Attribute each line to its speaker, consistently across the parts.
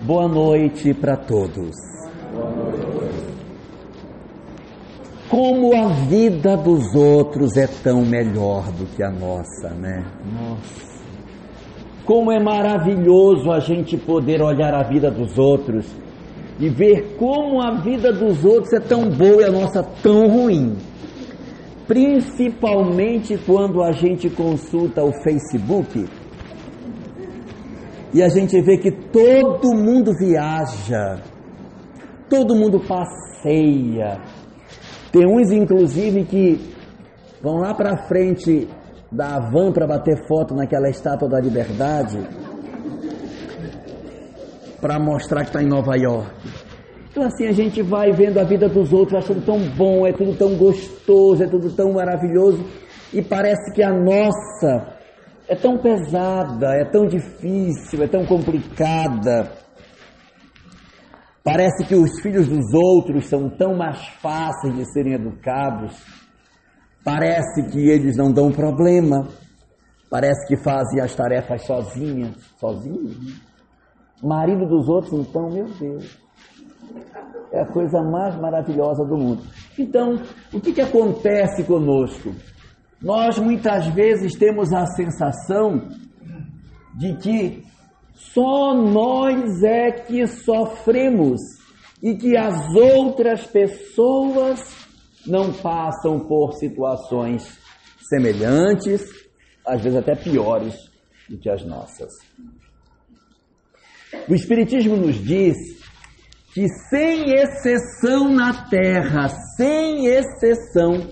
Speaker 1: Boa noite para todos. Como a vida dos outros é tão melhor do que a nossa, né? Nossa. Como é maravilhoso a gente poder olhar a vida dos outros e ver como a vida dos outros é tão boa e a nossa tão ruim. Principalmente quando a gente consulta o Facebook e a gente vê que todo mundo viaja, todo mundo passeia. Tem uns, inclusive, que vão lá para frente da van para bater foto naquela estátua da liberdade, para mostrar que está em Nova York. Então, assim, a gente vai vendo a vida dos outros, achando tão bom, é tudo tão gostoso, é tudo tão maravilhoso, e parece que a nossa é tão pesada, é tão difícil, é tão complicada. Parece que os filhos dos outros são tão mais fáceis de serem educados. Parece que eles não dão problema. Parece que fazem as tarefas sozinhas, sozinhos. Marido dos outros, então, meu Deus, é a coisa mais maravilhosa do mundo. Então, o que, que acontece conosco? Nós muitas vezes temos a sensação de que só nós é que sofremos e que as outras pessoas não passam por situações semelhantes, às vezes até piores do que as nossas. O Espiritismo nos diz que, sem exceção na Terra, sem exceção,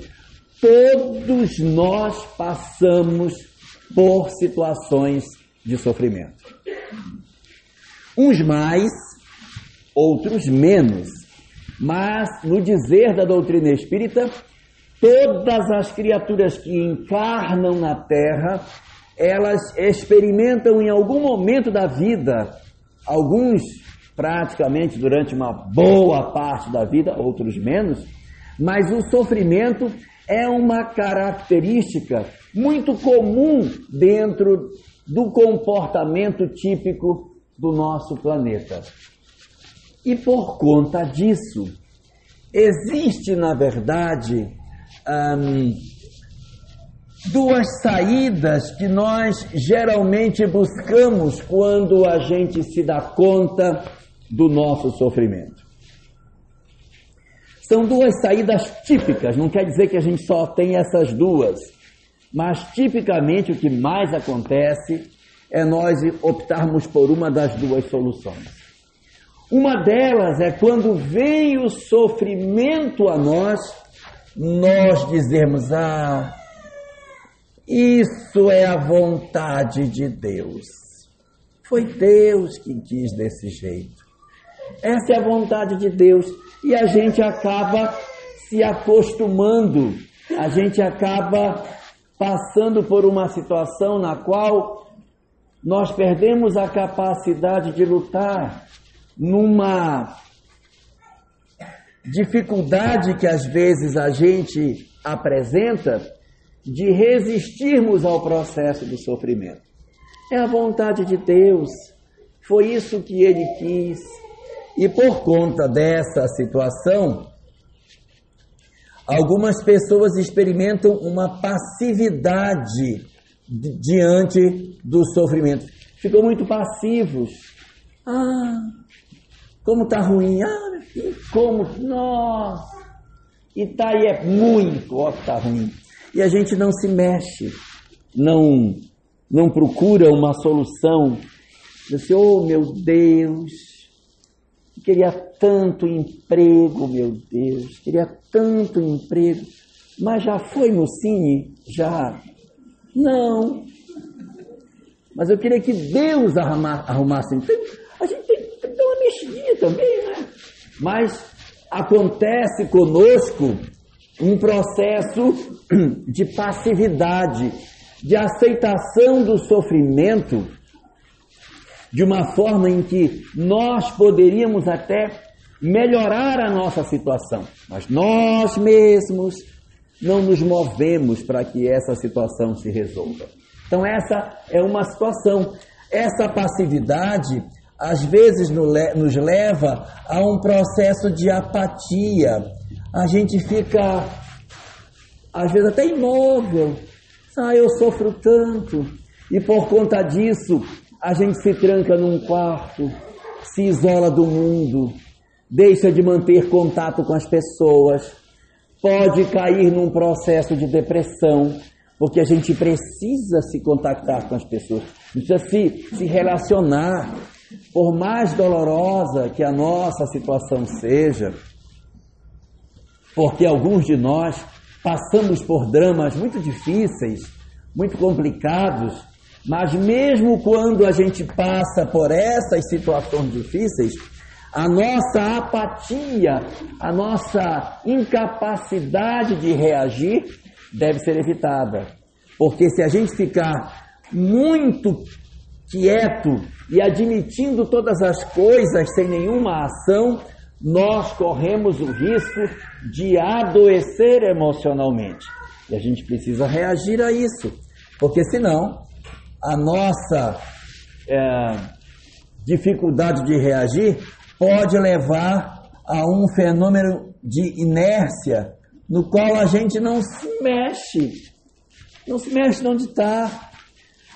Speaker 1: todos nós passamos por situações de sofrimento. Uns mais, outros menos. Mas, no dizer da doutrina espírita, todas as criaturas que encarnam na Terra, elas experimentam em algum momento da vida, alguns praticamente durante uma boa parte da vida, outros menos, mas o sofrimento é uma característica muito comum dentro do comportamento típico do nosso planeta. E por conta disso, existe, na verdade, hum, duas saídas que nós geralmente buscamos quando a gente se dá conta do nosso sofrimento. São duas saídas típicas, não quer dizer que a gente só tem essas duas, mas tipicamente o que mais acontece é nós optarmos por uma das duas soluções. Uma delas é quando vem o sofrimento a nós, nós dizemos: Ah, isso é a vontade de Deus. Foi Deus que quis desse jeito. Essa é a vontade de Deus e a gente acaba se acostumando, a gente acaba passando por uma situação na qual nós perdemos a capacidade de lutar numa dificuldade que às vezes a gente apresenta de resistirmos ao processo do sofrimento. É a vontade de Deus, foi isso que Ele quis. E por conta dessa situação, algumas pessoas experimentam uma passividade diante do sofrimento. Ficam muito passivos. Ah, como tá ruim. Ah, como, nossa. E tá aí é muito, ó, tá ruim. E a gente não se mexe, não não procura uma solução. Diz assim, oh meu Deus, queria tanto emprego, meu Deus, queria tanto emprego, mas já foi no Cine? Já. Não. Mas eu queria que Deus arrumasse emprego. A gente tem, tem que dar uma mexidinha também, né? Mas acontece conosco um processo de passividade, de aceitação do sofrimento de uma forma em que nós poderíamos até melhorar a nossa situação, mas nós mesmos não nos movemos para que essa situação se resolva. Então, essa é uma situação. Essa passividade às vezes nos leva a um processo de apatia. A gente fica, às vezes, até imóvel. Ah, eu sofro tanto. E por conta disso, a gente se tranca num quarto, se isola do mundo, deixa de manter contato com as pessoas, pode cair num processo de depressão, porque a gente precisa se contactar com as pessoas, precisa se, se relacionar. Por mais dolorosa que a nossa situação seja, porque alguns de nós passamos por dramas muito difíceis, muito complicados, mas mesmo quando a gente passa por essas situações difíceis, a nossa apatia, a nossa incapacidade de reagir deve ser evitada. Porque se a gente ficar muito quieto e admitindo todas as coisas sem nenhuma ação, nós corremos o risco de adoecer emocionalmente. E a gente precisa reagir a isso, porque senão a nossa é, dificuldade de reagir pode levar a um fenômeno de inércia no qual a gente não se mexe, não se mexe de onde está.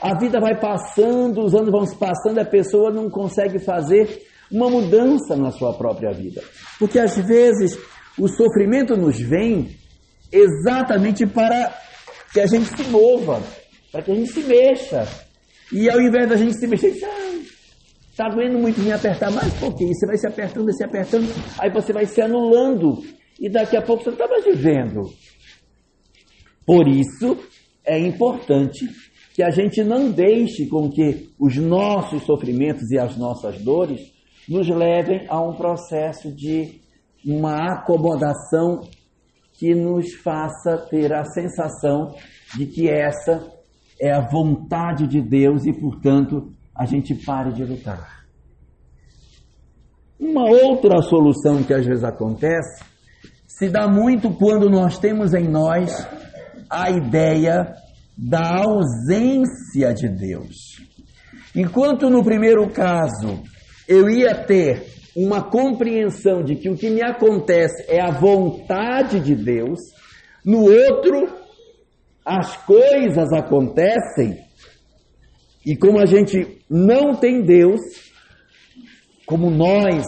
Speaker 1: A vida vai passando, os anos vão se passando, a pessoa não consegue fazer uma mudança na sua própria vida. Porque às vezes o sofrimento nos vem exatamente para que a gente se mova, para que a gente se mexa. E ao invés da gente se mexer, está doendo muito me apertar mais pouquinho. Você vai se apertando, se apertando, aí você vai se anulando. E daqui a pouco você não está mais vivendo. Por isso, é importante que a gente não deixe com que os nossos sofrimentos e as nossas dores nos levem a um processo de uma acomodação que nos faça ter a sensação de que essa é a vontade de Deus e, portanto, a gente pare de lutar. Uma outra solução que às vezes acontece se dá muito quando nós temos em nós a ideia da ausência de Deus. Enquanto no primeiro caso eu ia ter uma compreensão de que o que me acontece é a vontade de Deus, no outro as coisas acontecem e como a gente não tem Deus, como nós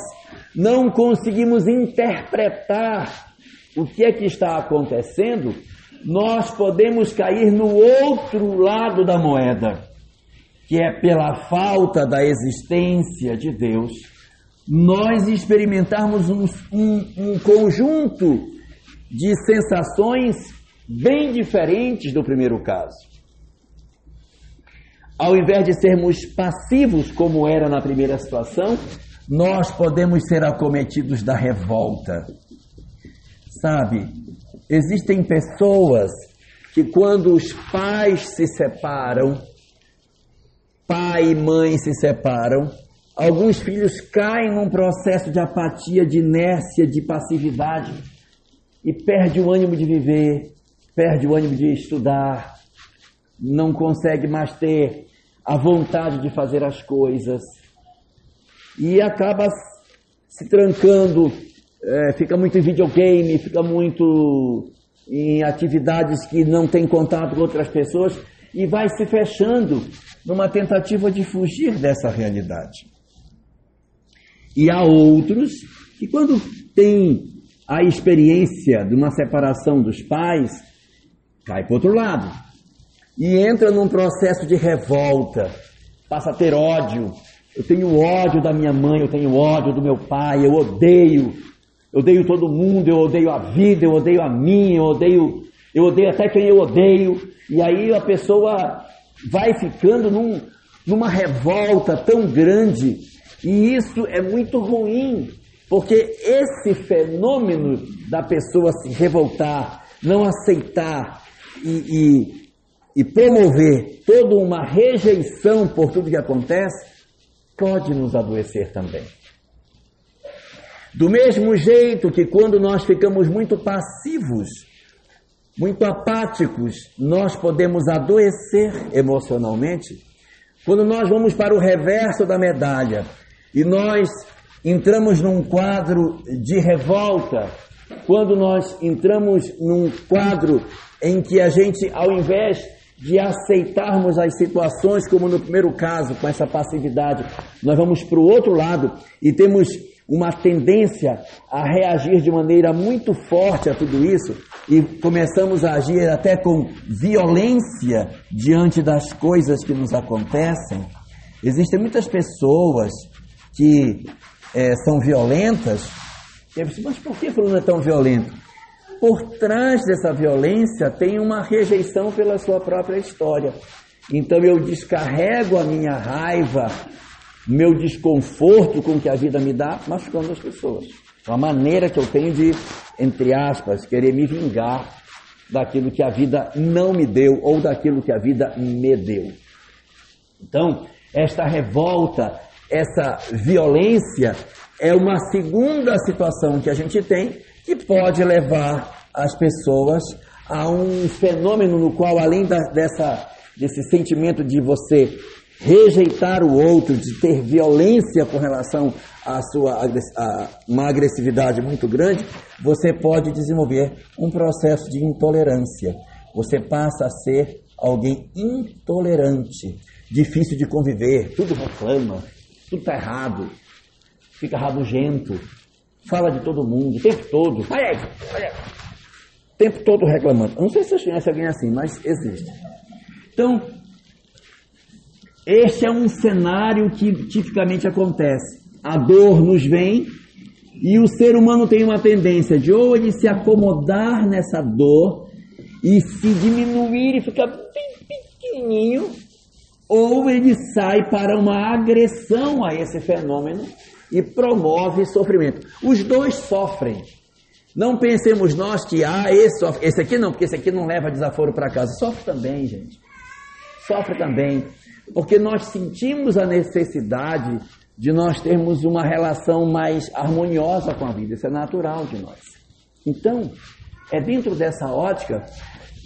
Speaker 1: não conseguimos interpretar o que é que está acontecendo, nós podemos cair no outro lado da moeda, que é pela falta da existência de Deus, nós experimentarmos um, um, um conjunto de sensações bem diferentes do primeiro caso. Ao invés de sermos passivos, como era na primeira situação, nós podemos ser acometidos da revolta. Sabe, existem pessoas que, quando os pais se separam, pai e mãe se separam, alguns filhos caem num processo de apatia, de inércia, de passividade e perde o ânimo de viver, perde o ânimo de estudar, não consegue mais ter a vontade de fazer as coisas e acaba se trancando, é, fica muito em videogame, fica muito em atividades que não tem contato com outras pessoas e vai se fechando numa tentativa de fugir dessa realidade. E há outros que, quando têm a experiência de uma separação dos pais, cai para outro lado e entra num processo de revolta, passa a ter ódio. Eu tenho ódio da minha mãe, eu tenho ódio do meu pai, eu odeio, eu odeio todo mundo, eu odeio a vida, eu odeio a mim, eu odeio, eu odeio até quem eu odeio. E aí a pessoa vai ficando num, numa revolta tão grande, e isso é muito ruim, porque esse fenômeno da pessoa se revoltar, não aceitar e, e e promover toda uma rejeição por tudo que acontece, pode nos adoecer também. Do mesmo jeito que quando nós ficamos muito passivos, muito apáticos, nós podemos adoecer emocionalmente, quando nós vamos para o reverso da medalha E nós entramos num quadro de revolta, quando nós entramos num quadro em que a gente, ao invés de aceitarmos as situações, como no primeiro caso, com essa passividade, nós vamos para o outro lado e temos uma tendência a reagir de maneira muito forte a tudo isso e começamos a agir até com violência diante das coisas que nos acontecem. Existem muitas pessoas que é, são violentas. E eu mas por que fulano é tão violento? Por trás dessa violência tem uma rejeição pela sua própria história. Então eu descarrego a minha raiva, meu desconforto com que a vida me dá, machucando as pessoas. Uma maneira que eu tenho de, entre aspas, querer me vingar daquilo que a vida não me deu ou daquilo que a vida me deu. Então, esta revolta, essa violência é uma segunda situação que a gente tem que pode levar as pessoas a um fenômeno no qual, além da, dessa, desse sentimento de você rejeitar o outro, de ter violência com relação à sua a uma agressividade muito grande, você pode desenvolver um processo de intolerância. Você passa a ser alguém intolerante difícil de conviver, tudo reclama, tudo está errado, fica rabugento, fala de todo mundo, o tempo todo, olha olha o tempo todo reclamando. Eu não sei se vocês conhecem alguém assim, mas existe. Então, este é um cenário que tipicamente acontece. A dor nos vem e o ser humano tem uma tendência de ou ele se acomodar nessa dor e se diminuir e ficar bem pequenininho, ou ele sai para uma agressão a esse fenômeno e promove sofrimento. Os dois sofrem. Não pensemos nós que, ah, esse sofre, esse aqui não, porque esse aqui não leva desaforo para casa. Sofre também, gente. Sofre também. Porque nós sentimos a necessidade de nós termos uma relação mais harmoniosa com a vida. Isso é natural de nós. Então, é dentro dessa ótica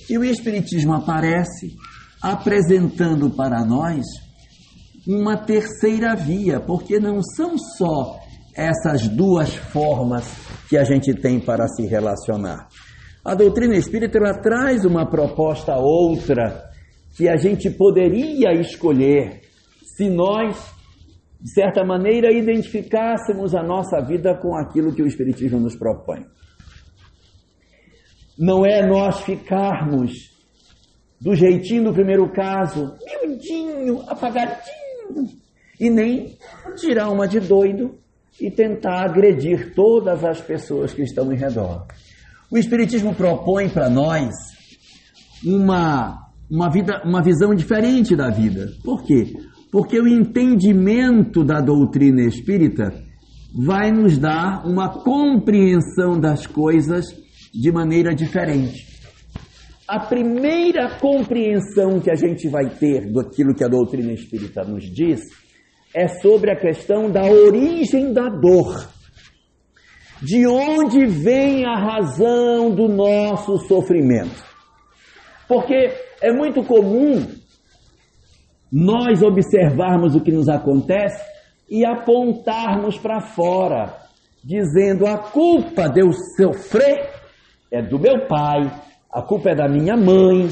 Speaker 1: que o Espiritismo aparece apresentando para nós uma terceira via, porque não são só essas duas formas que a gente tem para se relacionar. A doutrina espírita ela traz uma proposta outra que a gente poderia escolher se nós, de certa maneira, identificássemos a nossa vida com aquilo que o Espiritismo nos propõe. Não é nós ficarmos do jeitinho do primeiro caso, miudinho, apagadinho, e nem tirar uma de doido e tentar agredir todas as pessoas que estão em redor. O Espiritismo propõe para nós uma, uma, vida, uma visão diferente da vida. Por quê? Porque o entendimento da doutrina espírita vai nos dar uma compreensão das coisas de maneira diferente a primeira compreensão que a gente vai ter daquilo que a doutrina espírita nos diz é sobre a questão da origem da dor. De onde vem a razão do nosso sofrimento? Porque é muito comum nós observarmos o que nos acontece e apontarmos para fora, dizendo a culpa de eu sofrer é do meu pai, a culpa é da minha mãe,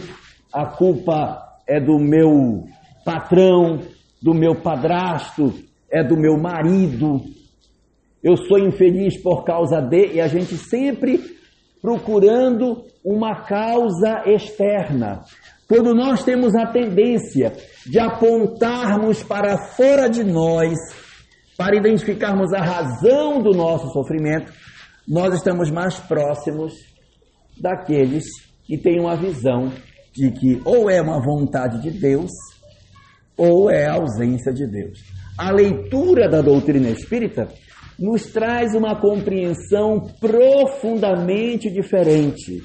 Speaker 1: a culpa é do meu patrão, do meu padrasto, é do meu marido. Eu sou infeliz por causa de, e a gente sempre procurando uma causa externa. Quando nós temos a tendência de apontarmos para fora de nós, para identificarmos a razão do nosso sofrimento, nós estamos mais próximos daqueles que tem uma visão de que ou é uma vontade de Deus ou é a ausência de Deus. A leitura da doutrina espírita nos traz uma compreensão profundamente diferente.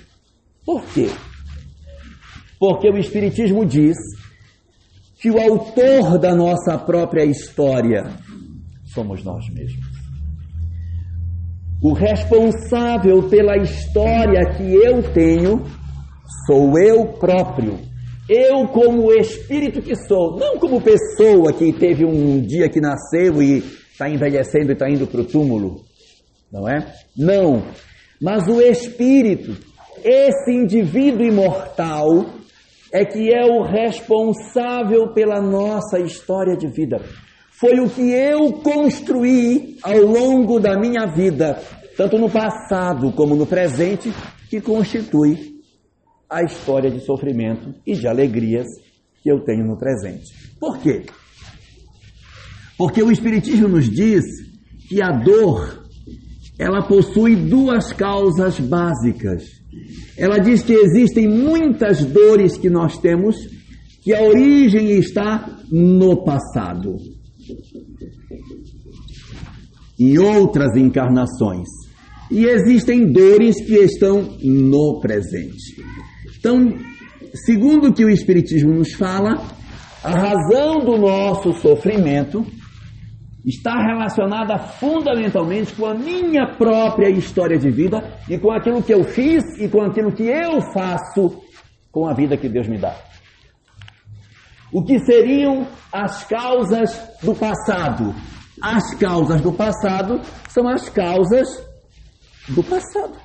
Speaker 1: Por quê? Porque o Espiritismo diz que o autor da nossa própria história somos nós mesmos. O responsável pela história que eu tenho Sou eu próprio. Eu, como espírito que sou, não como pessoa que teve um dia que nasceu e está envelhecendo e está indo para o túmulo, não é? Não. Mas o espírito, esse indivíduo imortal, é que é o responsável pela nossa história de vida. Foi o que eu construí ao longo da minha vida, tanto no passado como no presente, que constitui a história de sofrimento e de alegrias que eu tenho no presente. Por quê? Porque o Espiritismo nos diz que a dor ela possui duas causas básicas. Ela diz que existem muitas dores que nós temos que a origem está no passado. Em outras encarnações. E existem dores que estão no presente. Então, segundo o que o Espiritismo nos fala, a razão do nosso sofrimento está relacionada fundamentalmente com a minha própria história de vida e com aquilo que eu fiz e com aquilo que eu faço com a vida que Deus me dá. O que seriam as causas do passado? As causas do passado são as causas do passado.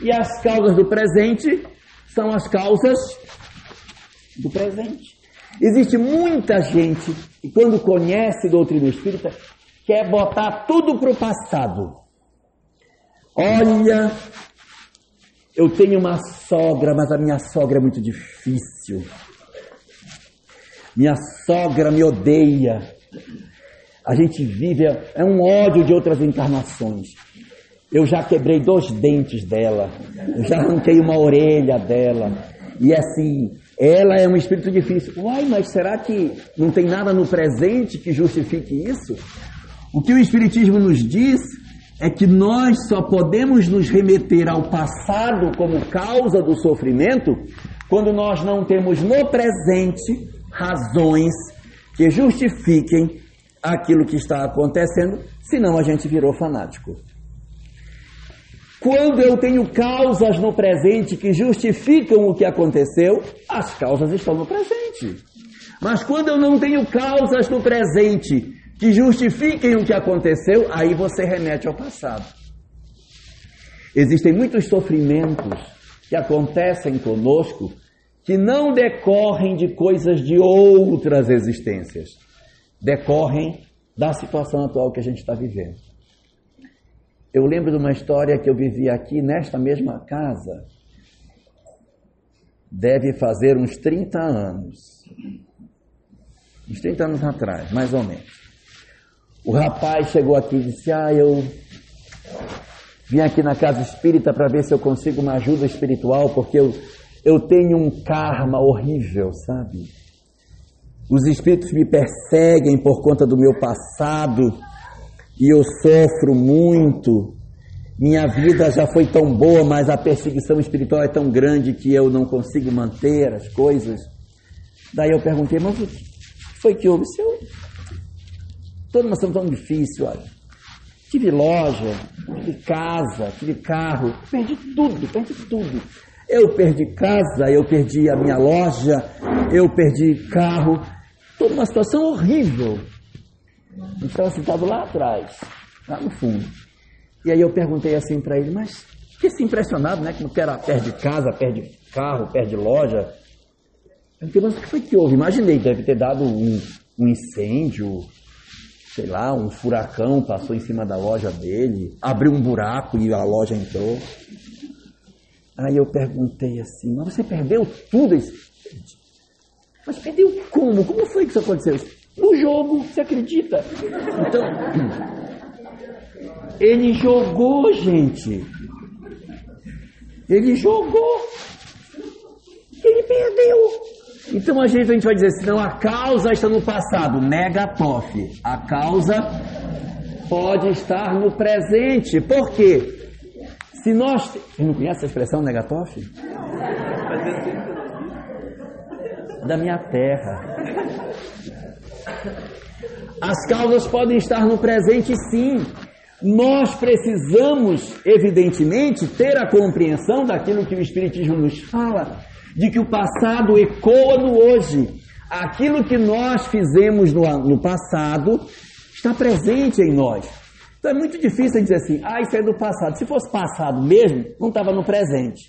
Speaker 1: E as causas do presente são as causas do presente. Existe muita gente que, quando conhece doutrina espírita, quer botar tudo para o passado. Olha, eu tenho uma sogra, mas a minha sogra é muito difícil. Minha sogra me odeia. A gente vive, é um ódio de outras encarnações. Eu já quebrei dois dentes dela, eu já arranquei uma orelha dela. E assim, ela é um espírito difícil. Uai, mas será que não tem nada no presente que justifique isso? O que o Espiritismo nos diz é que nós só podemos nos remeter ao passado como causa do sofrimento quando nós não temos no presente razões que justifiquem aquilo que está acontecendo, senão a gente virou fanático. Quando eu tenho causas no presente que justificam o que aconteceu, as causas estão no presente. Mas quando eu não tenho causas no presente que justifiquem o que aconteceu, aí você remete ao passado. Existem muitos sofrimentos que acontecem conosco que não decorrem de coisas de outras existências, decorrem da situação atual que a gente está vivendo. Eu lembro de uma história que eu vivi aqui nesta mesma casa. Deve fazer uns 30 anos. Uns 30 anos atrás, mais ou menos. O rapaz chegou aqui e disse: Ah, eu vim aqui na casa espírita para ver se eu consigo uma ajuda espiritual, porque eu, eu tenho um karma horrível, sabe? Os espíritos me perseguem por conta do meu passado e eu sofro muito. Minha vida já foi tão boa, mas a perseguição espiritual é tão grande que eu não consigo manter as coisas. Daí eu perguntei, mas o que foi que houve? Se eu... Toda uma situação tão difícil, olha. Tive loja, tive casa, tive carro, perdi tudo, perdi tudo. Eu perdi casa, eu perdi a minha loja, eu perdi carro. Toda uma situação horrível. A gente estava lá atrás, lá no fundo. E aí eu perguntei assim para ele, mas fiquei assim impressionado, né? Como que era, perde casa, perde carro, perde loja. Eu perguntei, mas o que foi que houve? Imaginei, deve ter dado um, um incêndio, sei lá, um furacão passou em cima da loja dele, abriu um buraco e a loja entrou. Aí eu perguntei assim, mas você perdeu tudo? Mas perdeu como? Como foi que isso aconteceu? no jogo, você acredita? Então, ele jogou, gente. Ele jogou. Ele perdeu. Então a gente, a gente vai dizer assim, não, a causa está no passado. Negatof. A causa pode estar no presente. Por quê? Se nós. Você não conhece a expressão negatof? Da minha terra. As causas podem estar no presente, sim. Nós precisamos, evidentemente, ter a compreensão daquilo que o Espiritismo nos fala, de que o passado ecoa no hoje. Aquilo que nós fizemos no, no passado está presente em nós. Então é muito difícil dizer assim, ah, isso é do passado. Se fosse passado mesmo, não estava no presente.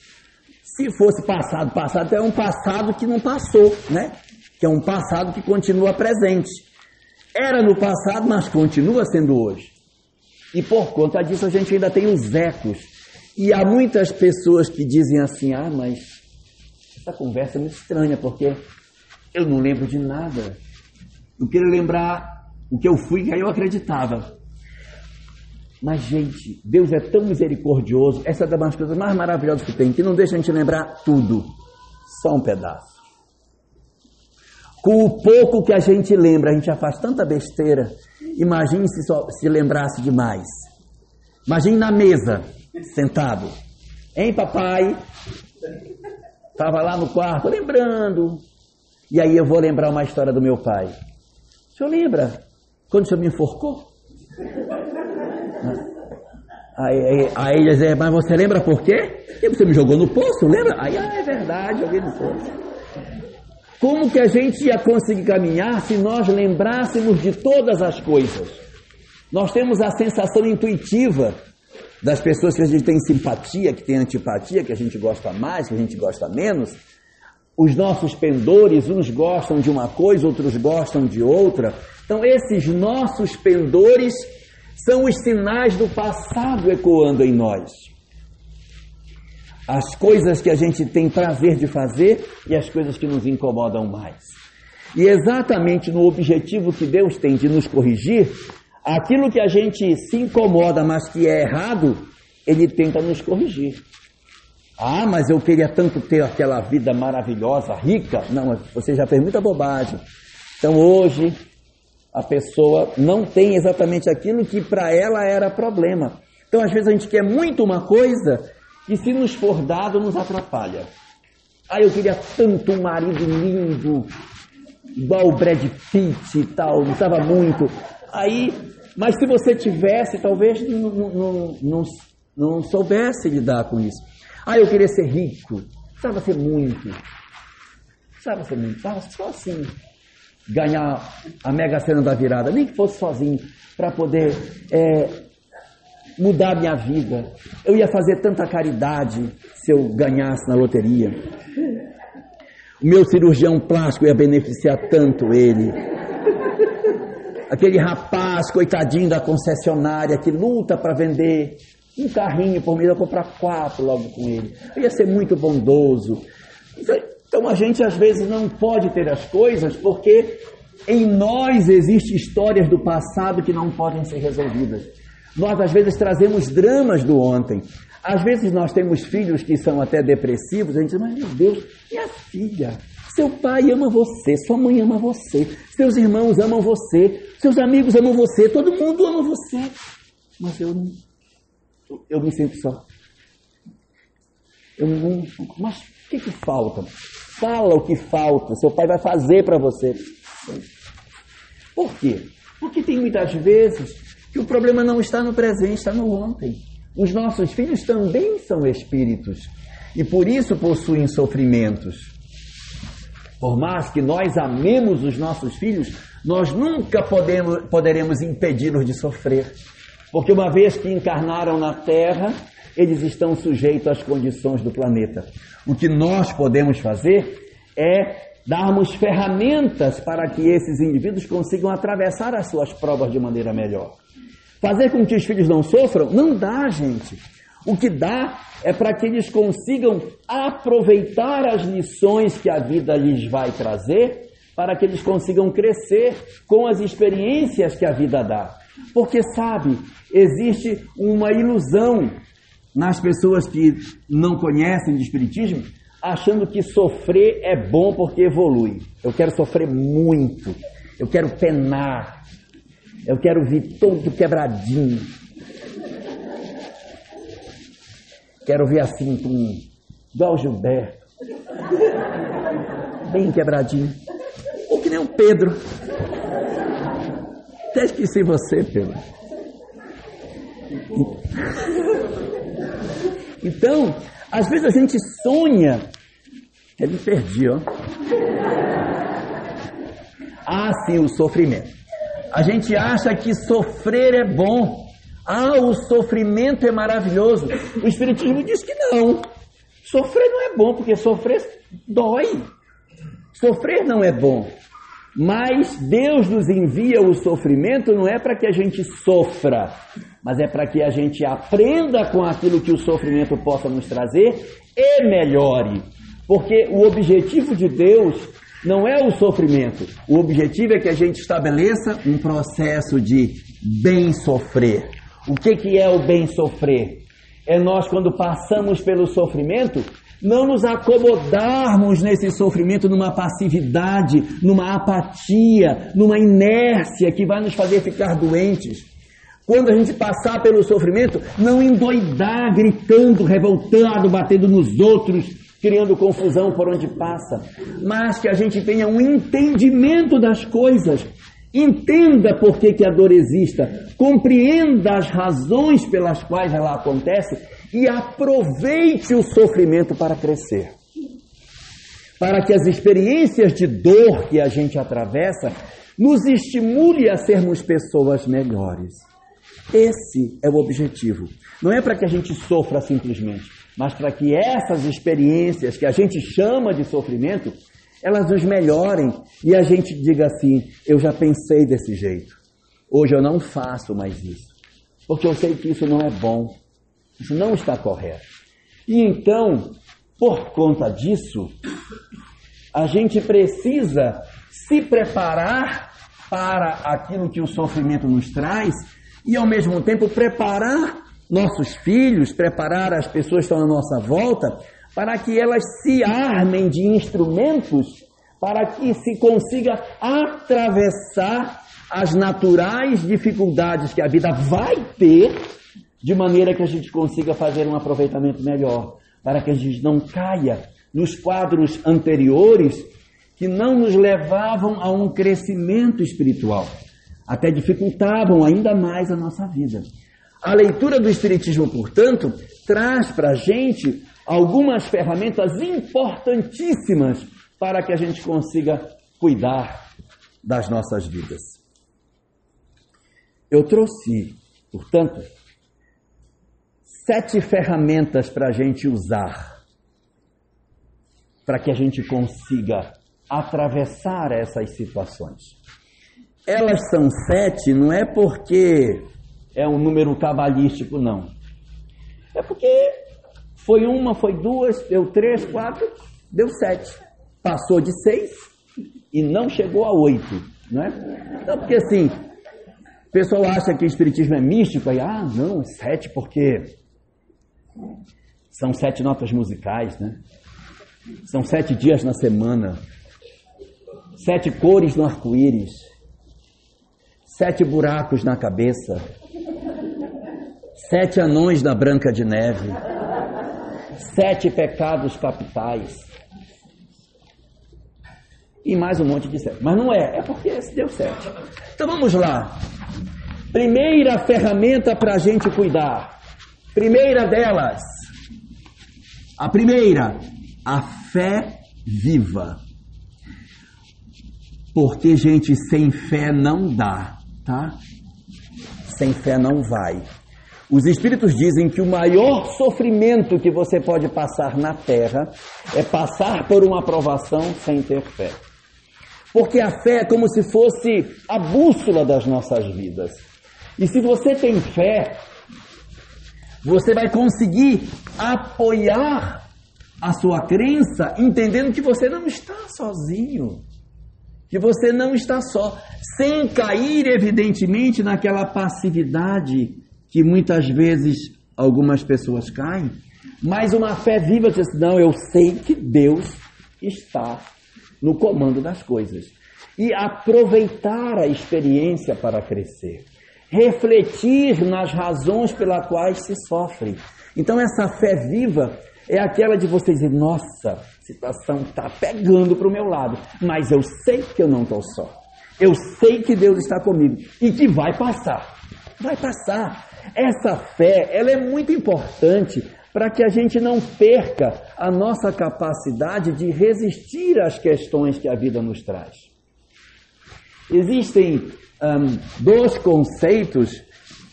Speaker 1: Se fosse passado, passado, é um passado que não passou, né? Que é um passado que continua presente. Era no passado, mas continua sendo hoje. E por conta disso a gente ainda tem os ecos. E há muitas pessoas que dizem assim: ah, mas essa conversa é muito estranha, porque eu não lembro de nada. Eu queria lembrar o que eu fui que aí eu acreditava. Mas, gente, Deus é tão misericordioso, essa é uma das coisas mais maravilhosas que tem, que não deixa a gente lembrar tudo, só um pedaço. Com o pouco que a gente lembra, a gente já faz tanta besteira. Imagine se só se lembrasse demais. Imagine na mesa, sentado. Hein, papai? Estava lá no quarto, lembrando. E aí eu vou lembrar uma história do meu pai. O senhor lembra quando o senhor me enforcou? Aí, aí, aí ele diz, mas você lembra por quê? E você me jogou no poço, lembra? Aí, ah, é verdade, joguei no poço. Como que a gente ia conseguir caminhar se nós lembrássemos de todas as coisas? Nós temos a sensação intuitiva das pessoas que a gente tem simpatia, que tem antipatia, que a gente gosta mais, que a gente gosta menos. Os nossos pendores, uns gostam de uma coisa, outros gostam de outra. Então, esses nossos pendores são os sinais do passado ecoando em nós. As coisas que a gente tem prazer de fazer e as coisas que nos incomodam mais. E exatamente no objetivo que Deus tem de nos corrigir, aquilo que a gente se incomoda, mas que é errado, Ele tenta nos corrigir. Ah, mas eu queria tanto ter aquela vida maravilhosa, rica. Não, você já fez muita bobagem. Então hoje a pessoa não tem exatamente aquilo que para ela era problema. Então, às vezes, a gente quer muito uma coisa que, se nos for dado, nos atrapalha. Ah, eu queria tanto um marido lindo, igual o Brad Pitt e tal, estava muito. Aí, mas se você tivesse, talvez não, não, não, não soubesse lidar com isso. Ah, eu queria ser rico, precisava ser muito. Precisava ser muito, precisava só assim ganhar a mega cena da virada, nem que fosse sozinho, para poder é, mudar minha vida. Eu ia fazer tanta caridade se eu ganhasse na loteria. O meu cirurgião plástico ia beneficiar tanto ele. Aquele rapaz, coitadinho da concessionária, que luta para vender um carrinho por mês, eu comprar quatro logo com ele. Eu ia ser muito bondoso. Então, a gente às vezes não pode ter as coisas porque em nós existem histórias do passado que não podem ser resolvidas. Nós às vezes trazemos dramas do ontem. Às vezes nós temos filhos que são até depressivos, a gente diz, mas meu Deus, minha filha, seu pai ama você, sua mãe ama você, seus irmãos amam você, seus amigos amam você, todo mundo ama você. Mas eu não, eu me sinto só. Eu não, mas que, que falta? Fala o que falta, seu pai vai fazer para você. Por quê? Porque tem muitas vezes que o problema não está no presente, está no ontem. Os nossos filhos também são espíritos e por isso possuem sofrimentos. Por mais que nós amemos os nossos filhos, nós nunca podemos, poderemos impedi-los de sofrer. Porque uma vez que encarnaram na Terra, eles estão sujeitos às condições do planeta. O que nós podemos fazer é darmos ferramentas para que esses indivíduos consigam atravessar as suas provas de maneira melhor. Fazer com que os filhos não sofram? Não dá, gente. O que dá é para que eles consigam aproveitar as lições que a vida lhes vai trazer, para que eles consigam crescer com as experiências que a vida dá. Porque, sabe, existe uma ilusão nas pessoas que não conhecem de Espiritismo, achando que sofrer é bom porque evolui. Eu quero sofrer muito, eu quero penar, eu quero vir todo quebradinho. Quero ver assim, com, igual Gilberto, bem quebradinho. Ou que nem o Pedro. Até esqueci você, Pedro. Então, às vezes a gente sonha. Eu me perdi, ó. Ah, sim, o sofrimento. A gente acha que sofrer é bom. Ah, o sofrimento é maravilhoso. O Espiritismo diz que não. Sofrer não é bom, porque sofrer dói. Sofrer não é bom. Mas Deus nos envia o sofrimento não é para que a gente sofra, mas é para que a gente aprenda com aquilo que o sofrimento possa nos trazer e melhore. Porque o objetivo de Deus não é o sofrimento. O objetivo é que a gente estabeleça um processo de bem sofrer. O que, que é o bem sofrer? É nós, quando passamos pelo sofrimento, não nos acomodarmos nesse sofrimento numa passividade, numa apatia, numa inércia que vai nos fazer ficar doentes. Quando a gente passar pelo sofrimento, não endoidar, gritando, revoltado, batendo nos outros, criando confusão por onde passa, mas que a gente tenha um entendimento das coisas. Entenda por que, que a dor exista, compreenda as razões pelas quais ela acontece e aproveite o sofrimento para crescer. Para que as experiências de dor que a gente atravessa nos estimule a sermos pessoas melhores. Esse é o objetivo. Não é para que a gente sofra simplesmente, mas para que essas experiências que a gente chama de sofrimento, elas nos melhorem e a gente diga assim: eu já pensei desse jeito. Hoje eu não faço mais isso, porque eu sei que isso não é bom. Isso não está correto. E então, por conta disso, a gente precisa se preparar para aquilo que o sofrimento nos traz e, ao mesmo tempo, preparar nossos filhos, preparar as pessoas que estão à nossa volta, para que elas se armem de instrumentos para que se consiga atravessar as naturais dificuldades que a vida vai ter de maneira que a gente consiga fazer um aproveitamento melhor, para que a gente não caia nos quadros anteriores que não nos levavam a um crescimento espiritual, até dificultavam ainda mais a nossa vida. A leitura do Espiritismo, portanto, traz para a gente algumas ferramentas importantíssimas para que a gente consiga cuidar das nossas vidas. Eu trouxe, portanto, sete ferramentas para a gente usar para que a gente consiga atravessar essas situações. Elas são sete, não é porque é um número cabalístico, não. É porque foi uma, foi duas, deu três, quatro, deu sete. Passou de seis e não chegou a oito, não é? Então, porque assim, o pessoal acha que o Espiritismo é místico, aí, ah, não, sete porque são sete notas musicais, né? São sete dias na semana, sete cores no arco-íris, sete buracos na cabeça, sete anões na Branca de Neve, sete pecados capitais e mais um monte de sete. Mas não é, é porque esse deu sete. Então vamos lá. Primeira ferramenta para a gente cuidar Primeira delas, a primeira, a fé viva. Porque, gente, sem fé não dá, tá? Sem fé não vai. Os Espíritos dizem que o maior sofrimento que você pode passar na terra é passar por uma aprovação sem ter fé. Porque a fé é como se fosse a bússola das nossas vidas. E se você tem fé, você vai conseguir apoiar a sua crença, entendendo que você não está sozinho, que você não está só, sem cair, evidentemente, naquela passividade que muitas vezes algumas pessoas caem, mas uma fé viva diz: não, eu sei que Deus está no comando das coisas. E aproveitar a experiência para crescer refletir nas razões pelas quais se sofre. Então, essa fé viva é aquela de você dizer: nossa, situação está pegando para o meu lado, mas eu sei que eu não estou só. Eu sei que Deus está comigo e que vai passar. Vai passar. Essa fé, ela é muito importante para que a gente não perca a nossa capacidade de resistir às questões que a vida nos traz. Existem um, dois conceitos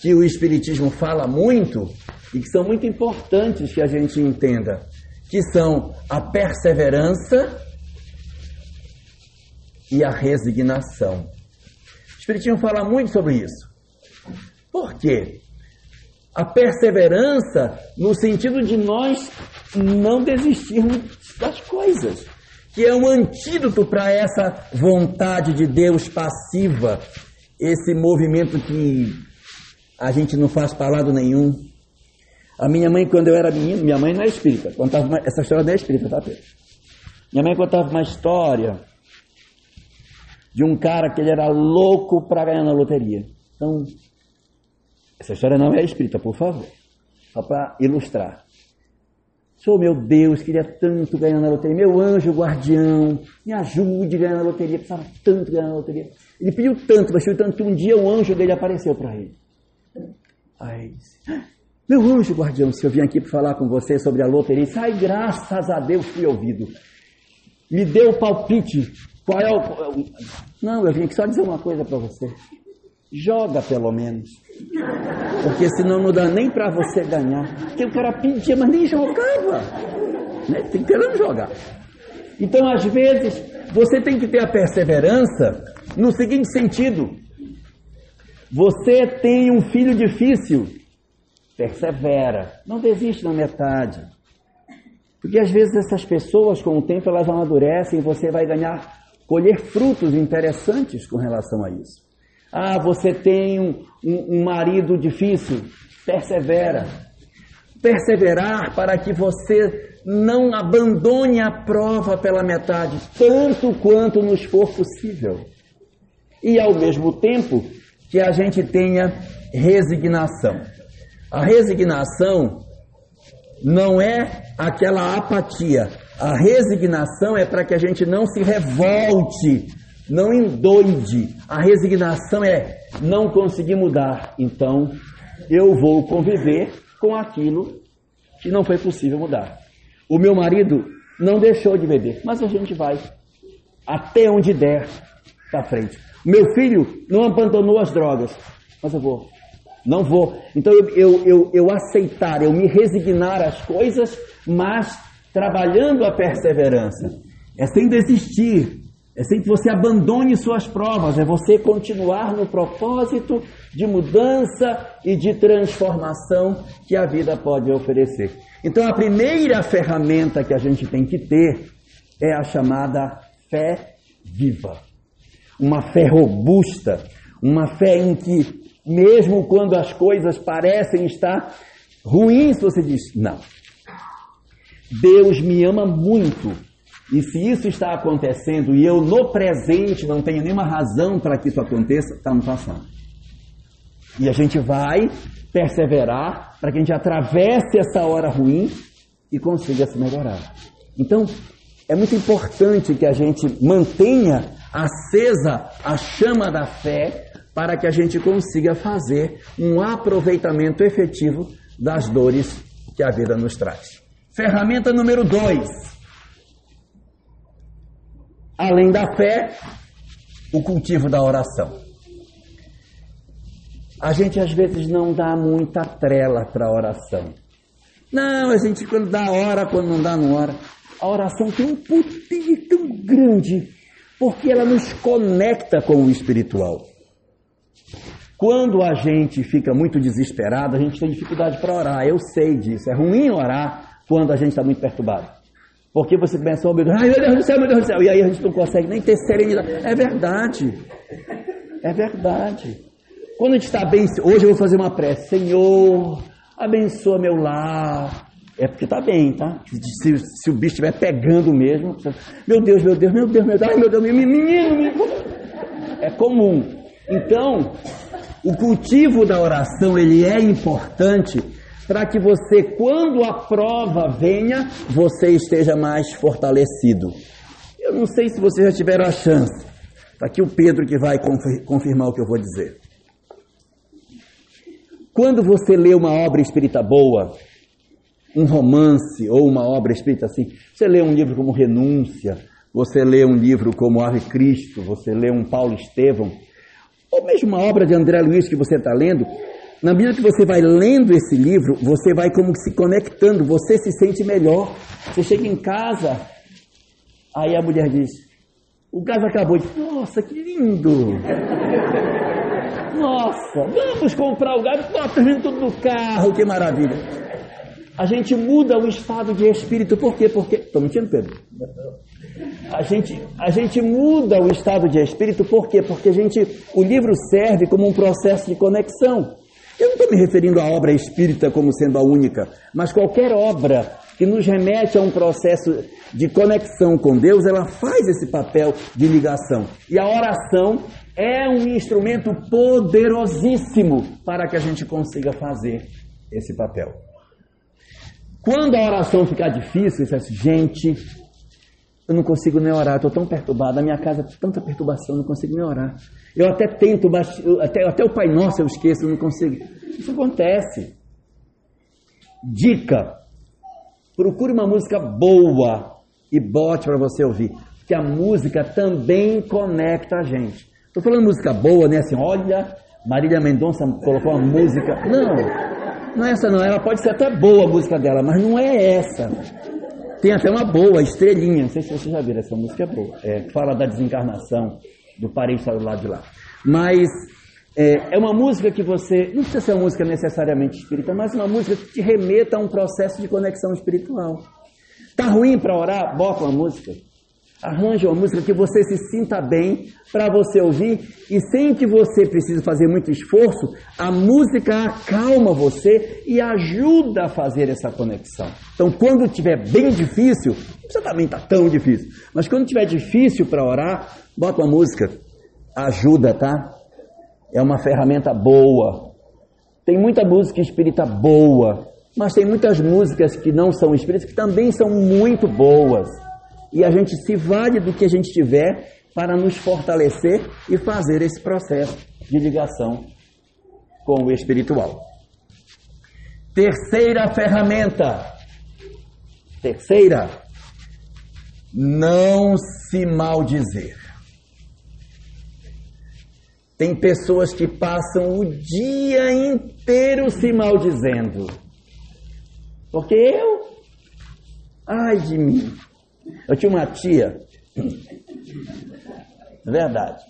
Speaker 1: que o Espiritismo fala muito e que são muito importantes que a gente entenda, que são a perseverança e a resignação. O Espiritismo fala muito sobre isso. Por quê? A perseverança no sentido de nós não desistirmos das coisas, que é um antídoto para essa vontade de Deus passiva, esse movimento que a gente não faz parado nenhum. A minha mãe, quando eu era menino, minha mãe não é espírita, contava uma, essa história não é espírita, tá, Pedro? Minha mãe contava uma história de um cara que ele era louco para ganhar na loteria. Então, essa história não é escrita, por favor. Só para ilustrar. Senhor, meu Deus, queria tanto ganhar na loteria. Meu anjo guardião, me ajude a ganhar na loteria. Precisava tanto ganhar na loteria. Ele pediu tanto, mas pediu tanto que um dia o anjo dele apareceu para ele. Aí meu anjo guardião, se eu vim aqui para falar com você sobre a loteria, sai, graças a Deus fui ouvido. Me deu o palpite. Qual é o. Não, eu vim aqui só dizer uma coisa para você. Joga pelo menos. Porque senão não dá nem para você ganhar. Porque o cara pedia, mas nem jogava. Né? Tem que querendo jogar. Então, às vezes, você tem que ter a perseverança no seguinte sentido: você tem um filho difícil, persevera, não desiste na metade. Porque às vezes essas pessoas, com o tempo, elas amadurecem e você vai ganhar, colher frutos interessantes com relação a isso. Ah, você tem um, um, um marido difícil, persevera. Perseverar para que você não abandone a prova pela metade, tanto quanto nos for possível. E ao mesmo tempo que a gente tenha resignação. A resignação não é aquela apatia. A resignação é para que a gente não se revolte não endoide. A resignação é não conseguir mudar. Então, eu vou conviver com aquilo que não foi possível mudar. O meu marido não deixou de beber, mas a gente vai até onde der para frente. Meu filho não abandonou as drogas, mas eu vou. Não vou. Então eu, eu, eu, eu aceitar, eu me resignar às coisas, mas trabalhando a perseverança. É sem desistir, é sem que você abandone suas provas, é você continuar no propósito de mudança e de transformação que a vida pode oferecer. Então, a primeira ferramenta que a gente tem que ter é a chamada fé viva. Uma fé robusta, uma fé em que, mesmo quando as coisas parecem estar ruins, você diz: não. Deus me ama muito e se isso está acontecendo e eu no presente não tenho nenhuma razão para que isso aconteça, está no passado. E a gente vai perseverar para que a gente atravesse essa hora ruim e consiga se melhorar. Então, é muito importante que a gente mantenha acesa a chama da fé para que a gente consiga fazer um aproveitamento efetivo das dores que a vida nos traz. Ferramenta número 2 além da fé, o cultivo da oração. A gente às vezes não dá muita trela para a oração. Não, a gente quando dá hora, quando não dá, não hora. A oração tem um poder tão grande, porque ela nos conecta com o espiritual. Quando a gente fica muito desesperado, a gente tem dificuldade para orar. Eu sei disso. É ruim orar quando a gente está muito perturbado. Porque você começa a ouvir, ai meu Deus do céu, meu Deus do céu, e aí a gente não consegue nem ter serenidade. É verdade. É verdade. Quando a gente está bem, hoje eu vou fazer uma prece, Senhor, abençoa meu lar. É porque está bem, tá? Se, se, o bicho estiver pegando mesmo, meu Deus, meu Deus, meu Deus, meu Deus, meu Deus, menino, menino. É comum. Então, o cultivo da oração ele é importante para que você, quando a prova venha, você esteja mais fortalecido. Eu não sei se vocês já tiveram a chance. Está aqui o Pedro que vai confirmar o que eu vou dizer. Quando você lê uma obra espírita boa, um romance ou uma obra espírita assim, você lê um livro como Renúncia, você lê um livro como Ave Cristo, você lê um Paulo Estevão, ou mesmo uma obra de André Luiz que você está lendo, na medida que você vai lendo esse livro, você vai como se conectando, você se sente melhor. Você chega em casa, aí a mulher diz: O gás acabou. Diz, Nossa, que lindo! Nossa, vamos comprar o gás, bota tudo no carro, que maravilha! A gente muda o estado de espírito, por quê? Porque. Estou mentindo, Pedro? A gente, a gente muda o estado de espírito, por quê? Porque a gente, o livro serve como um processo de conexão. Eu não estou me referindo à obra espírita como sendo a única, mas qualquer obra que nos remete a um processo de conexão com Deus, ela faz esse papel de ligação. E a oração é um instrumento poderosíssimo para que a gente consiga fazer esse papel. Quando a oração ficar difícil, você diz, assim, gente, eu não consigo nem orar, estou tão perturbado, a minha casa tanta perturbação, eu não consigo nem orar. Eu até tento, até, até o Pai Nosso eu esqueço, eu não consigo. Isso acontece. Dica: procure uma música boa e bote para você ouvir, que a música também conecta a gente. Estou falando música boa, né? Assim, olha, Marília Mendonça colocou uma música. Não, não é essa não. Ela pode ser até boa a música dela, mas não é essa. Tem até uma boa, Estrelinha. Não sei se vocês já viram, essa música é boa. É, fala da desencarnação do parente do lado de lá. Mas é, é, uma música que você. Não precisa ser uma música necessariamente espírita, mas uma música que te remeta a um processo de conexão espiritual. Tá ruim para orar? Bota uma música. Arranje uma música que você se sinta bem para você ouvir e sem que você precise fazer muito esforço, a música acalma você e ajuda a fazer essa conexão. Então, quando estiver bem difícil, você também está tão difícil, mas quando estiver difícil para orar, bota uma música, ajuda, tá? É uma ferramenta boa. Tem muita música espírita boa, mas tem muitas músicas que não são espíritas que também são muito boas e a gente se vale do que a gente tiver para nos fortalecer e fazer esse processo de ligação com o espiritual. Terceira ferramenta. Terceira, não se maldizer. Tem pessoas que passam o dia inteiro se maldizendo. Porque eu, ai de mim, eu tinha uma tia, é verdade,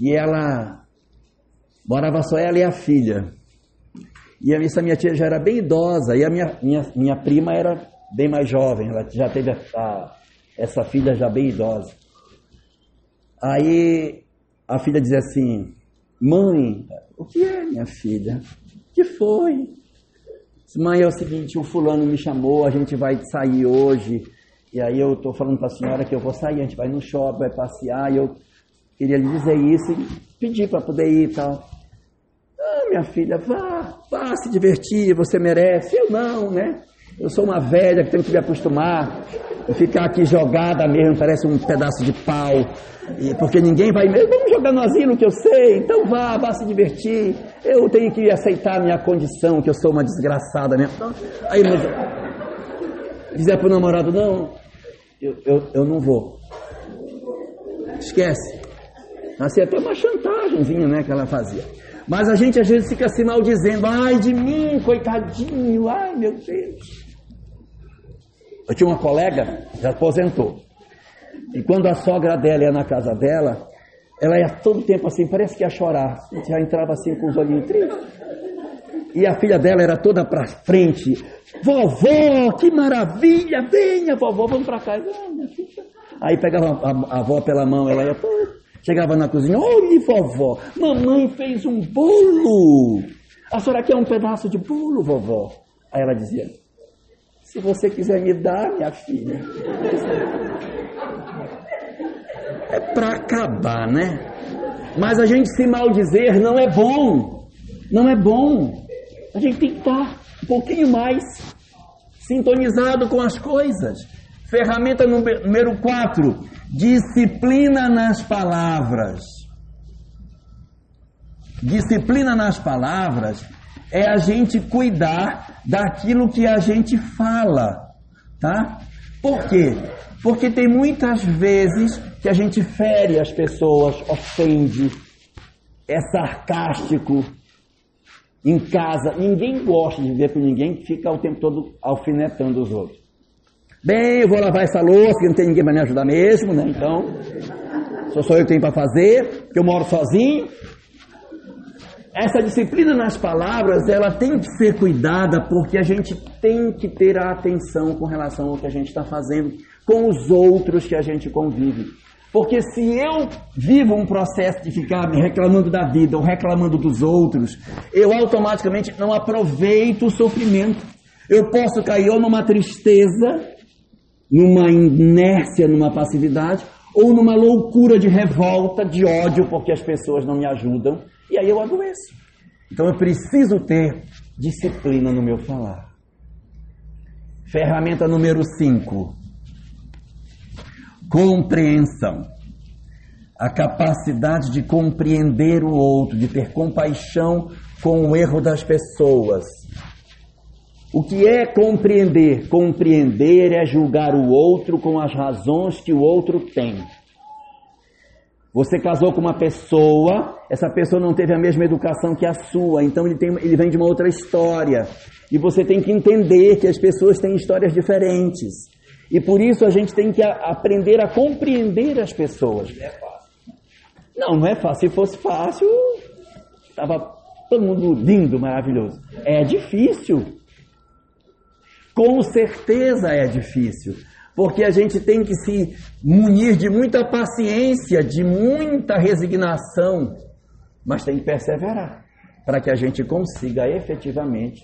Speaker 1: e ela morava só ela e a filha. E essa minha tia já era bem idosa, e a minha, minha, minha prima era bem mais jovem, ela já teve a, essa filha já bem idosa. Aí a filha dizia assim: Mãe, o que é, minha filha? O que foi? Mãe, é o seguinte, o fulano me chamou, a gente vai sair hoje. E aí eu estou falando para a senhora que eu vou sair, a gente vai no shopping, vai passear, e eu queria lhe dizer isso e pedir para poder ir e tal. Ah, minha filha, vá, vá se divertir, você merece. Eu não, né? Eu sou uma velha que tenho que me acostumar ficar aqui jogada mesmo, parece um pedaço de pau. E porque ninguém vai mesmo, vamos jogar no asilo que eu sei, então vá, vá se divertir. Eu tenho que aceitar a minha condição, que eu sou uma desgraçada mesmo. Então, aí, mas, dizer para o namorado, não, eu, eu, eu não vou. Esquece. Assim, até uma chantagemzinha né, que ela fazia. Mas a gente às vezes fica se maldizendo, ai de mim, coitadinho, ai meu Deus. Eu tinha uma colega, já aposentou. E quando a sogra dela ia na casa dela, ela ia todo tempo assim, parece que ia chorar. Já entrava assim com os olhinhos tristes. E a filha dela era toda para frente. Vovó, que maravilha! Venha, vovó, vamos para casa. Ah, Aí pegava a, a, avó pela mão, ela ia, chegava na cozinha, olhe, vovó, mamãe fez um bolo. A senhora quer um pedaço de bolo, vovó? Aí ela dizia, se você quiser me dar, minha filha. É para acabar, né? Mas a gente se maldizer não é bom. Não é bom. A gente tem que estar um pouquinho mais sintonizado com as coisas. Ferramenta número 4: disciplina nas palavras. Disciplina nas palavras é a gente cuidar daquilo que a gente fala, tá? Por quê? Porque tem muitas vezes que a gente fere as pessoas, ofende, é sarcástico. Em casa, ninguém gosta de viver com ninguém que fica o tempo todo alfinetando os outros. Bem, eu vou lavar essa louça, que não tem ninguém para me ajudar mesmo, né? Então, só sou eu que tenho para fazer, porque eu moro sozinho. Essa disciplina nas palavras, ela tem que ser cuidada porque a gente tem que ter a atenção com relação ao que a gente está fazendo com os outros que a gente convive. Porque se eu vivo um processo de ficar me reclamando da vida ou reclamando dos outros, eu automaticamente não aproveito o sofrimento. Eu posso cair ou numa tristeza, numa inércia, numa passividade, ou numa loucura de revolta, de ódio, porque as pessoas não me ajudam, e aí eu adoeço. Então eu preciso ter disciplina no meu falar. Ferramenta número 5. Compreensão. A capacidade de compreender o outro, de ter compaixão com o erro das pessoas. O que é compreender? Compreender é julgar o outro com as razões que o outro tem. Você casou com uma pessoa, essa pessoa não teve a mesma educação que a sua, então ele, tem, ele vem de uma outra história. E você tem que entender que as pessoas têm histórias diferentes. E por isso a gente tem que aprender a compreender as pessoas. Não é fácil. Não, não é fácil. Se fosse fácil, estava todo mundo lindo, maravilhoso. É difícil. Com certeza é difícil porque a gente tem que se munir de muita paciência, de muita resignação, mas tem que perseverar para que a gente consiga efetivamente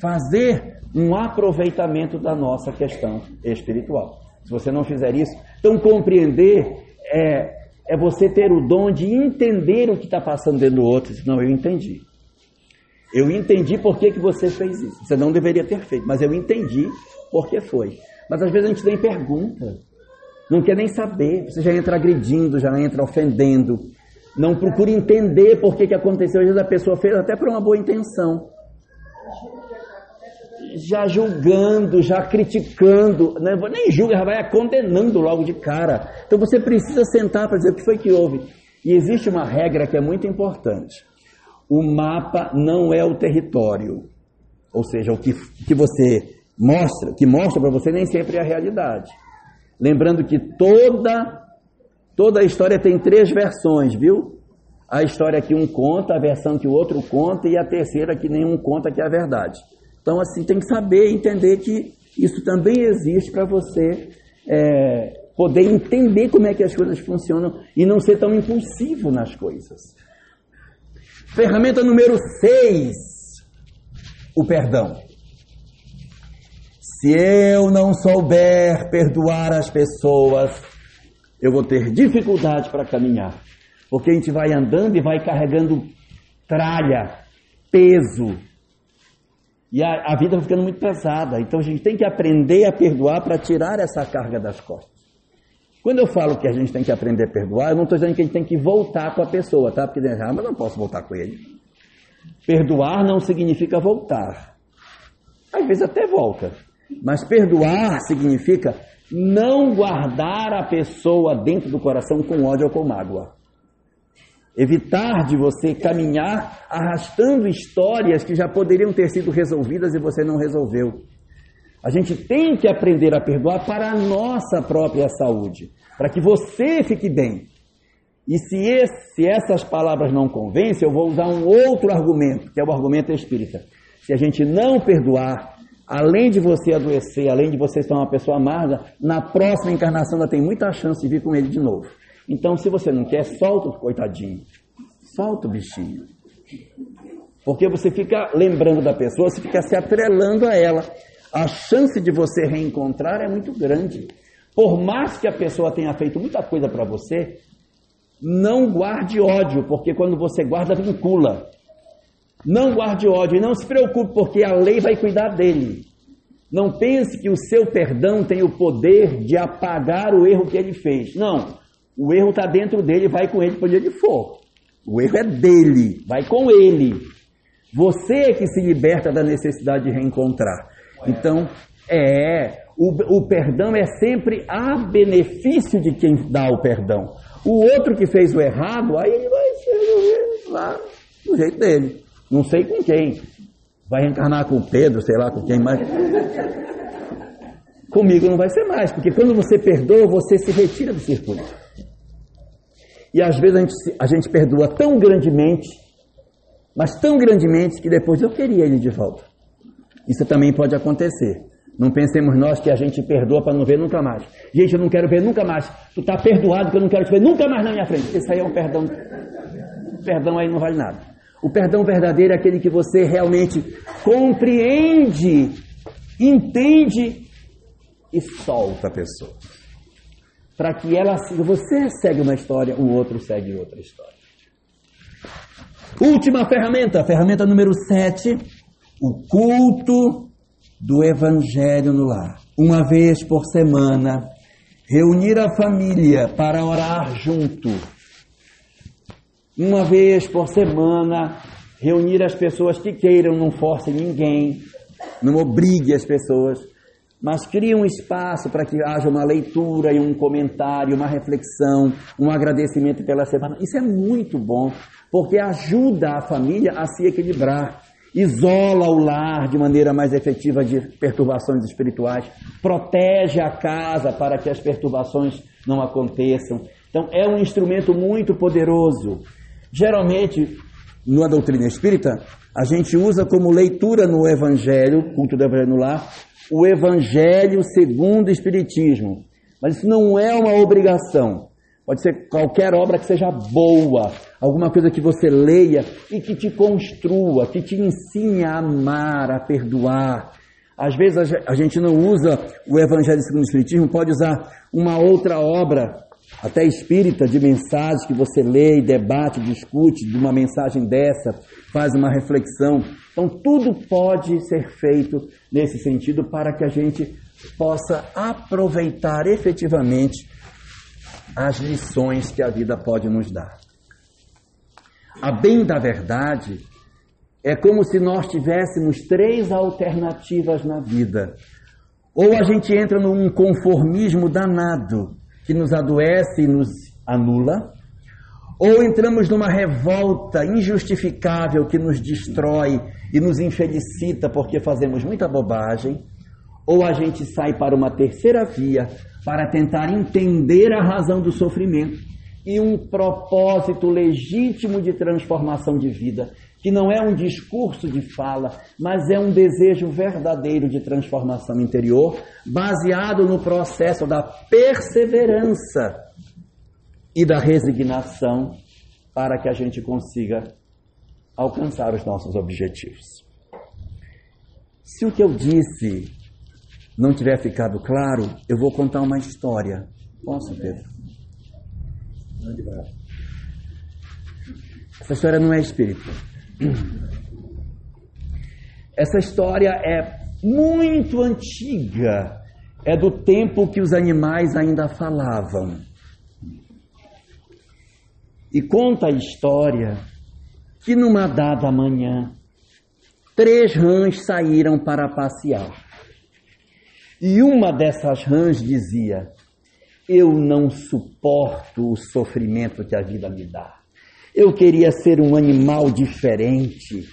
Speaker 1: fazer um aproveitamento da nossa questão espiritual. Se você não fizer isso, então compreender é, é você ter o dom de entender o que está passando dentro do outro. Não, eu entendi. Eu entendi por que, que você fez isso. Você não deveria ter feito, mas eu entendi por que foi. Mas às vezes a gente nem pergunta, não quer nem saber, você já entra agredindo, já entra ofendendo, não procura entender por que, que aconteceu. Às vezes a pessoa fez até por uma boa intenção. Já julgando, já criticando, né? nem julga, já vai condenando logo de cara. Então você precisa sentar para dizer o que foi que houve. E existe uma regra que é muito importante. O mapa não é o território. Ou seja, o que, que você mostra, que mostra para você nem sempre é a realidade. Lembrando que toda toda a história tem três versões, viu? A história que um conta, a versão que o outro conta e a terceira que nenhum conta que é a verdade. Então assim tem que saber entender que isso também existe para você é, poder entender como é que as coisas funcionam e não ser tão impulsivo nas coisas. Ferramenta número 6, o perdão. Se eu não souber perdoar as pessoas, eu vou ter dificuldade para caminhar. Porque a gente vai andando e vai carregando tralha, peso. E a, a vida vai ficando muito pesada. Então a gente tem que aprender a perdoar para tirar essa carga das costas. Quando eu falo que a gente tem que aprender a perdoar, eu não estou dizendo que a gente tem que voltar com a pessoa, tá? Porque ah, mas não posso voltar com ele. Perdoar não significa voltar. Às vezes até volta, mas perdoar significa não guardar a pessoa dentro do coração com ódio ou com mágoa. Evitar de você caminhar arrastando histórias que já poderiam ter sido resolvidas e você não resolveu. A gente tem que aprender a perdoar para a nossa própria saúde, para que você fique bem. E se, esse, se essas palavras não convencem, eu vou usar um outro argumento, que é o argumento espírita. Se a gente não perdoar, além de você adoecer, além de você ser uma pessoa amarga, na próxima encarnação ainda tem muita chance de vir com ele de novo. Então, se você não quer, solta o coitadinho. Solta o bichinho. Porque você fica lembrando da pessoa, você fica se atrelando a ela. A chance de você reencontrar é muito grande. Por mais que a pessoa tenha feito muita coisa para você, não guarde ódio, porque quando você guarda, vincula. Não guarde ódio e não se preocupe, porque a lei vai cuidar dele. Não pense que o seu perdão tem o poder de apagar o erro que ele fez. Não. O erro está dentro dele, vai com ele para onde ele for. O erro é dele, vai com ele. Você é que se liberta da necessidade de reencontrar. Então, É, o, o perdão é sempre a benefício de quem dá o perdão. O outro que fez o errado, aí ele vai se resolver lá do jeito dele. Não sei com quem. Vai reencarnar com Pedro, sei lá com quem mais. Comigo não vai ser mais, porque quando você perdoa, você se retira do circuito. E às vezes a gente, a gente perdoa tão grandemente, mas tão grandemente, que depois eu queria ele de volta. Isso também pode acontecer. Não pensemos nós que a gente perdoa para não ver nunca mais. Gente, eu não quero ver nunca mais. Tu está perdoado que eu não quero te ver nunca mais na minha frente. Isso aí é um perdão. Perdão aí não vale nada. O perdão verdadeiro é aquele que você realmente compreende, entende e solta a pessoa. Para que ela. Você segue uma história, o outro segue outra história. Última ferramenta, ferramenta número 7, o culto do Evangelho no lar. Uma vez por semana, reunir a família para orar junto. Uma vez por semana, reunir as pessoas que queiram, não force ninguém, não obrigue as pessoas, mas crie um espaço para que haja uma leitura e um comentário, uma reflexão, um agradecimento pela semana. Isso é muito bom, porque ajuda a família a se equilibrar isola o lar de maneira mais efetiva de perturbações espirituais, protege a casa para que as perturbações não aconteçam. Então, é um instrumento muito poderoso. Geralmente, na doutrina espírita, a gente usa como leitura no Evangelho, culto do Evangelho no lar, o Evangelho segundo o Espiritismo. Mas isso não é uma obrigação. Pode ser qualquer obra que seja boa, alguma coisa que você leia e que te construa, que te ensine a amar, a perdoar. Às vezes a gente não usa o Evangelho segundo o Espiritismo, pode usar uma outra obra, até espírita, de mensagens que você lê debate, discute de uma mensagem dessa, faz uma reflexão. Então, tudo pode ser feito nesse sentido para que a gente possa aproveitar efetivamente as lições que a vida pode nos dar. A bem da verdade, é como se nós tivéssemos três alternativas na vida. Ou a gente entra num conformismo danado, que nos adoece e nos anula, ou entramos numa revolta injustificável que nos destrói e nos infelicita porque fazemos muita bobagem, ou a gente sai para uma terceira via para tentar entender a razão do sofrimento e um propósito legítimo de transformação de vida, que não é um discurso de fala, mas é um desejo verdadeiro de transformação interior, baseado no processo da perseverança e da resignação para que a gente consiga alcançar os nossos objetivos. Se o que eu disse não tiver ficado claro, eu vou contar uma história. Posso, Pedro? Essa história não é espírita. Essa história é muito antiga. É do tempo que os animais ainda falavam. E conta a história que numa dada manhã, três rãs saíram para passear. E uma dessas rãs dizia: eu não suporto o sofrimento que a vida me dá. Eu queria ser um animal diferente.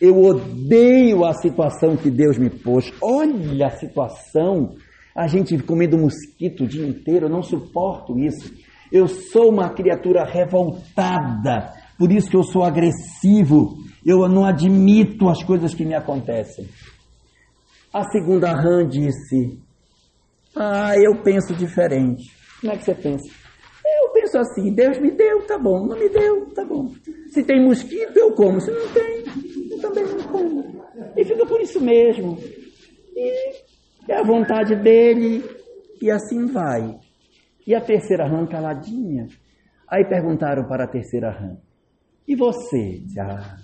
Speaker 1: Eu odeio a situação que Deus me pôs. Olha a situação. A gente comendo mosquito o dia inteiro. Eu não suporto isso. Eu sou uma criatura revoltada. Por isso que eu sou agressivo. Eu não admito as coisas que me acontecem. A segunda rã disse: Ah, eu penso diferente. Como é que você pensa? Penso assim, Deus me deu, tá bom. Não me deu, tá bom. Se tem mosquito, eu como. Se não tem, eu também não como. E fica por isso mesmo. E é a vontade dele, e assim vai. E a terceira rã caladinha. Aí perguntaram para a terceira rã, e você? Ah,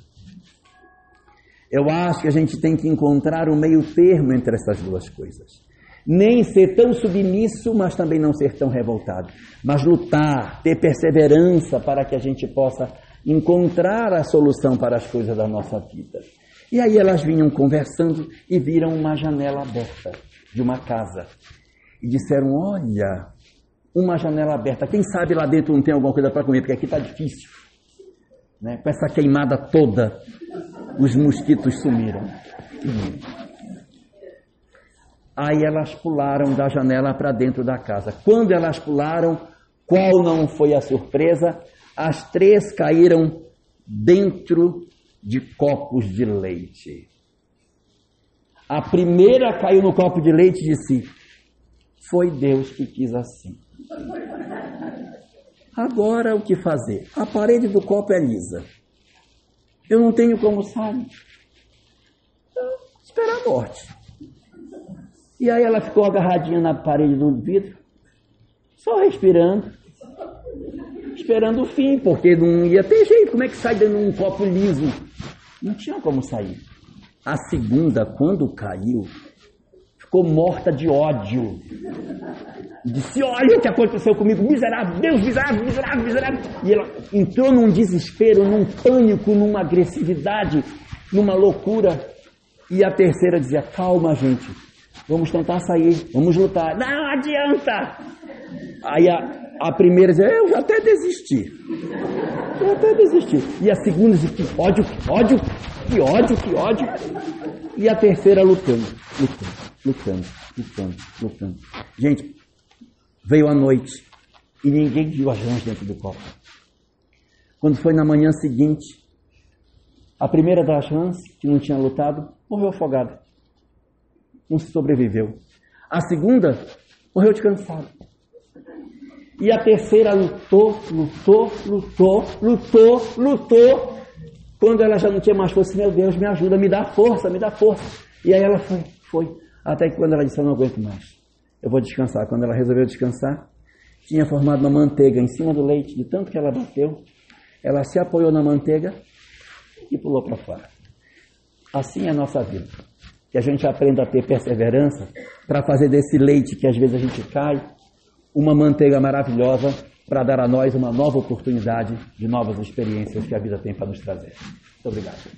Speaker 1: eu acho que a gente tem que encontrar um meio termo entre essas duas coisas nem ser tão submisso, mas também não ser tão revoltado. Mas lutar, ter perseverança para que a gente possa encontrar a solução para as coisas da nossa vida. E aí elas vinham conversando e viram uma janela aberta. de uma casa e disseram: Olha, uma janela aberta, quem sabe lá dentro não tem alguma coisa para comer, porque aqui está difícil. Né? Com essa queimada toda, os mosquitos sumiram. Aí elas pularam da janela para dentro da casa. Quando elas pularam, qual não foi a surpresa? As três caíram dentro de copos de leite. A primeira caiu no copo de leite e disse: Foi Deus que quis assim. Agora o que fazer? A parede do copo é lisa. Eu não tenho como sair. Então, esperar a morte. E aí ela ficou agarradinha na parede do vidro, só respirando, esperando o fim, porque não ia ter jeito. Como é que sai dando um copo liso? Não tinha como sair. A segunda, quando caiu, ficou morta de ódio. Disse: Olha o que aconteceu comigo, miserável, Deus, miserável, miserável, miserável. E ela entrou num desespero, num pânico, numa agressividade, numa loucura. E a terceira dizia: Calma, gente, vamos tentar sair, vamos lutar. Não adianta! Aí a, a primeira dizia: Eu já até desisti. Eu até desisti. E a segunda dizia: Que ódio, que ódio, que ódio, que ódio. E a terceira lutando, lutando lutando, lutando, lutando. Gente, veio a noite e ninguém viu as rãs dentro do copo. Quando foi na manhã seguinte, a primeira das rãs, que não tinha lutado, morreu afogada. Não sobreviveu. A segunda morreu de cansado. E a terceira lutou, lutou, lutou, lutou, lutou. Quando ela já não tinha mais força, meu Deus, me ajuda, me dá força, me dá força. E aí ela foi, foi. Até que quando ela disse, eu não aguento mais, eu vou descansar. Quando ela resolveu descansar, tinha formado uma manteiga em cima do leite, de tanto que ela bateu, ela se apoiou na manteiga e pulou para fora. Assim é a nossa vida. Que a gente aprenda a ter perseverança para fazer desse leite que às vezes a gente cai, uma manteiga maravilhosa para dar a nós uma nova oportunidade de novas experiências que a vida tem para nos trazer. Muito obrigado.